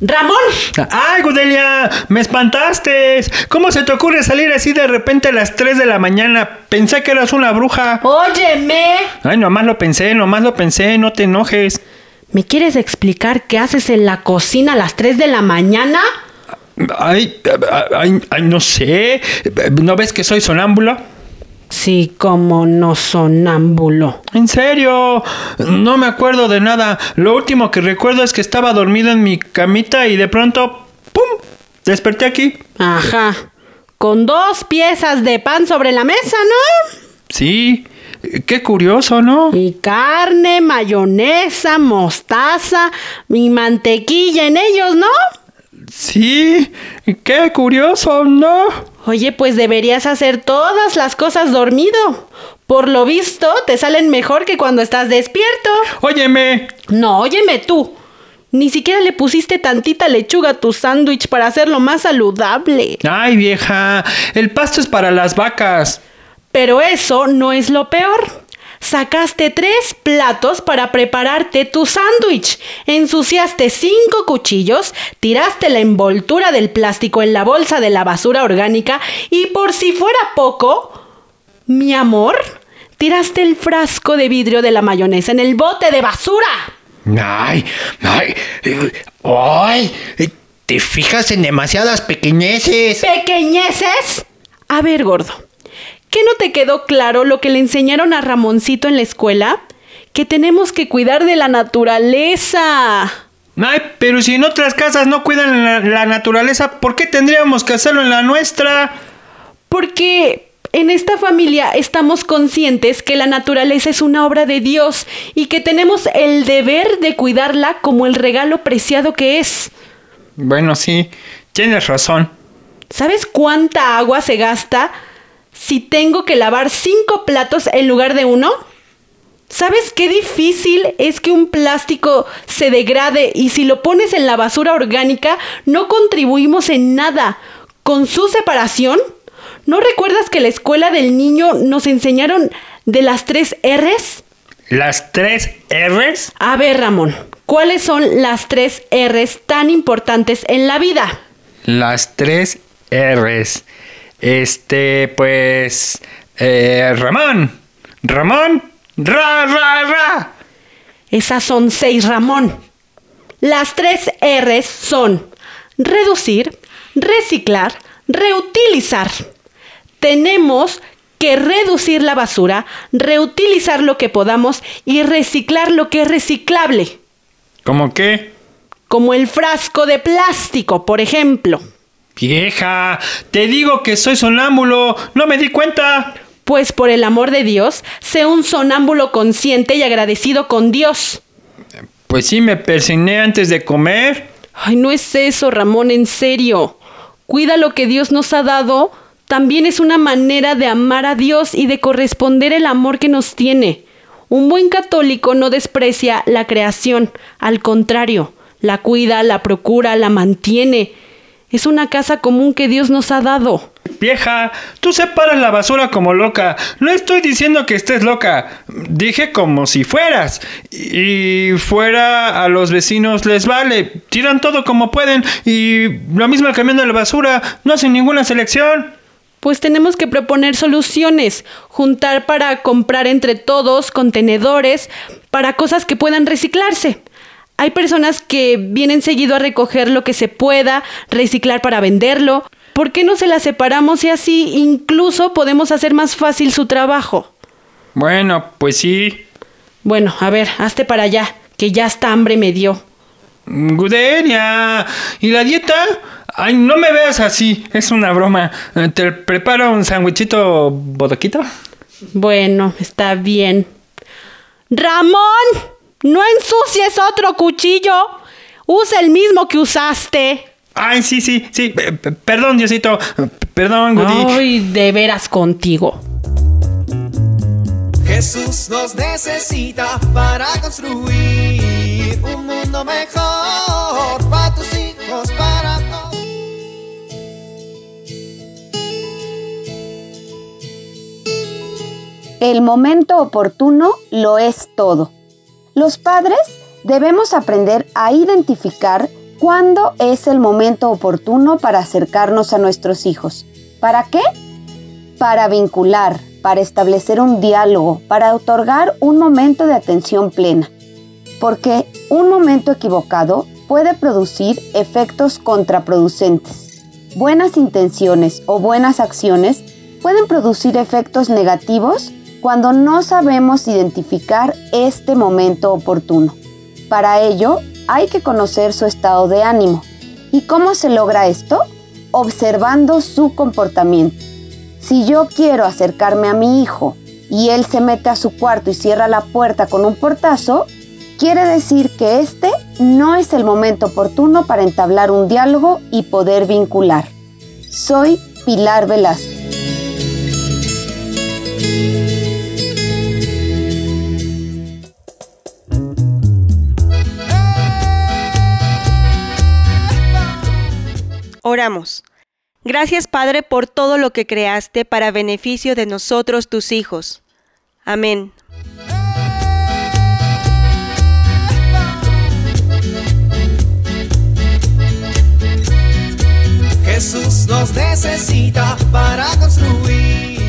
¡Ramón! ¡Ay, Gudelia! ¡Me espantaste! ¿Cómo se te ocurre salir así de repente a las 3 de la mañana? Pensé que eras una bruja. ¡Óyeme! Ay, nomás lo pensé, nomás lo pensé, no te enojes. ¿Me quieres explicar qué haces en la cocina a las 3 de la mañana? Ay, ay, ay, no sé. ¿No ves que soy sonámbulo? Sí, como no sonámbulo. En serio, no me acuerdo de nada. Lo último que recuerdo es que estaba dormido en mi camita y de pronto, ¡pum! Desperté aquí. Ajá. Con dos piezas de pan sobre la mesa, ¿no? Sí, qué curioso, ¿no? Y carne, mayonesa, mostaza y mantequilla en ellos, ¿no? Sí, qué curioso, ¿no? Oye, pues deberías hacer todas las cosas dormido. Por lo visto, te salen mejor que cuando estás despierto. Óyeme. No, óyeme tú. Ni siquiera le pusiste tantita lechuga a tu sándwich para hacerlo más saludable. Ay, vieja, el pasto es para las vacas. Pero eso no es lo peor. Sacaste tres platos para prepararte tu sándwich. Ensuciaste cinco cuchillos, tiraste la envoltura del plástico en la bolsa de la basura orgánica y por si fuera poco, mi amor, tiraste el frasco de vidrio de la mayonesa en el bote de basura. Ay, ay, ay, te fijas en demasiadas pequeñeces. ¿Pequeñeces? A ver, gordo. ¿Qué no te quedó claro lo que le enseñaron a Ramoncito en la escuela? Que tenemos que cuidar de la naturaleza. Ay, pero si en otras casas no cuidan la, la naturaleza, ¿por qué tendríamos que hacerlo en la nuestra? Porque en esta familia estamos conscientes que la naturaleza es una obra de Dios y que tenemos el deber de cuidarla como el regalo preciado que es. Bueno, sí, tienes razón. ¿Sabes cuánta agua se gasta si tengo que lavar cinco platos en lugar de uno? ¿Sabes qué difícil es que un plástico se degrade y si lo pones en la basura orgánica no contribuimos en nada? Con su separación, ¿no recuerdas que la escuela del niño nos enseñaron de las tres R's? ¿Las tres R's? A ver, Ramón, ¿cuáles son las tres R's tan importantes en la vida? Las tres R's. Este, pues... Eh, Ramón. Ramón. Ra, ra, ra. Esas son seis, Ramón. Las tres R's son reducir, reciclar, reutilizar. Tenemos que reducir la basura, reutilizar lo que podamos y reciclar lo que es reciclable. ¿Cómo qué? Como el frasco de plástico, por ejemplo. Vieja, te digo que soy sonámbulo, no me di cuenta. Pues por el amor de Dios, sé un sonámbulo consciente y agradecido con Dios. Pues sí, me persigné antes de comer. Ay, no es eso, Ramón, en serio. Cuida lo que Dios nos ha dado. También es una manera de amar a Dios y de corresponder el amor que nos tiene. Un buen católico no desprecia la creación, al contrario, la cuida, la procura, la mantiene. Es una casa común que Dios nos ha dado. Vieja, tú separas la basura como loca. No estoy diciendo que estés loca. Dije como si fueras. Y fuera a los vecinos les vale. Tiran todo como pueden. Y lo mismo de la basura. No hacen ninguna selección. pues tenemos que proponer soluciones, juntar para comprar entre todos contenedores para cosas que puedan reciclarse. Hay personas que vienen seguido a recoger lo que se pueda, reciclar para venderlo. ¿Por qué no se las separamos y así incluso podemos hacer más fácil su trabajo? Bueno, pues sí. Bueno, a ver, hazte para allá, que ya hasta hambre me dio. Guderia. ¿Y la dieta? Ay, no me veas así. Es una broma. ¿Te preparo un sándwichito bodoquito? Bueno, está bien. Ramón, no ensucies otro cuchillo. Usa el mismo que usaste. Ay, sí, sí, sí. P- Perdón, Diosito. Perdón, Gudi. Ay, de veras contigo. Jesús nos necesita para construir un mundo mejor para tus hijos, para todos. El momento oportuno lo es todo. Los padres debemos aprender a identificar cuándo es el momento oportuno para acercarnos a nuestros hijos. ¿Para qué? Para vincular, para establecer un diálogo, para otorgar un momento de atención plena. Porque un momento equivocado puede producir efectos contraproducentes. Buenas intenciones o buenas acciones pueden producir efectos negativos cuando no sabemos identificar este momento oportuno. Para ello, hay que conocer su estado de ánimo. ¿Y cómo se logra esto? Observando su comportamiento. Si yo quiero acercarme a mi hijo y él se mete a su cuarto y cierra la puerta con un portazo, quiere decir que este no es el momento oportuno para entablar un diálogo y poder vincular. Soy Pilar Velasco. Oramos. Gracias Padre por todo lo que creaste para beneficio de nosotros tus hijos. Amén. Jesús nos necesita para construir.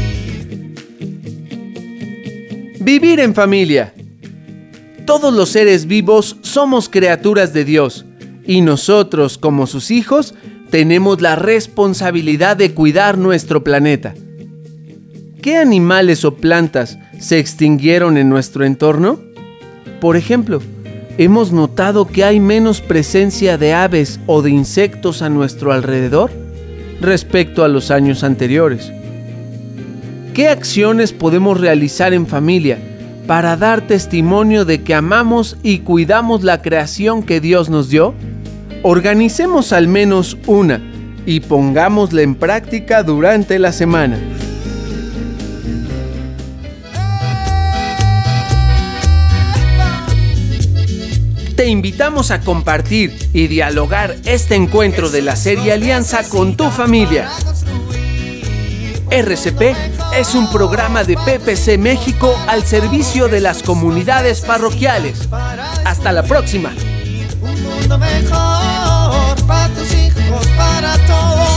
Vivir en familia. Todos los seres vivos somos criaturas de Dios y nosotros como sus hijos tenemos la responsabilidad de cuidar nuestro planeta. ¿Qué animales o plantas se extinguieron en nuestro entorno? Por ejemplo, ¿hemos notado que hay menos presencia de aves o de insectos a nuestro alrededor respecto a los años anteriores? ¿Qué acciones podemos realizar en familia para dar testimonio de que amamos y cuidamos la creación que Dios nos dio? Organicemos al menos una y pongámosla en práctica durante la semana. Te invitamos a compartir y dialogar este encuentro de la serie Alianza con tu familia. RCP es un programa de PPC México al servicio de las comunidades parroquiales. Hasta la próxima. Para tus hijos, para todos.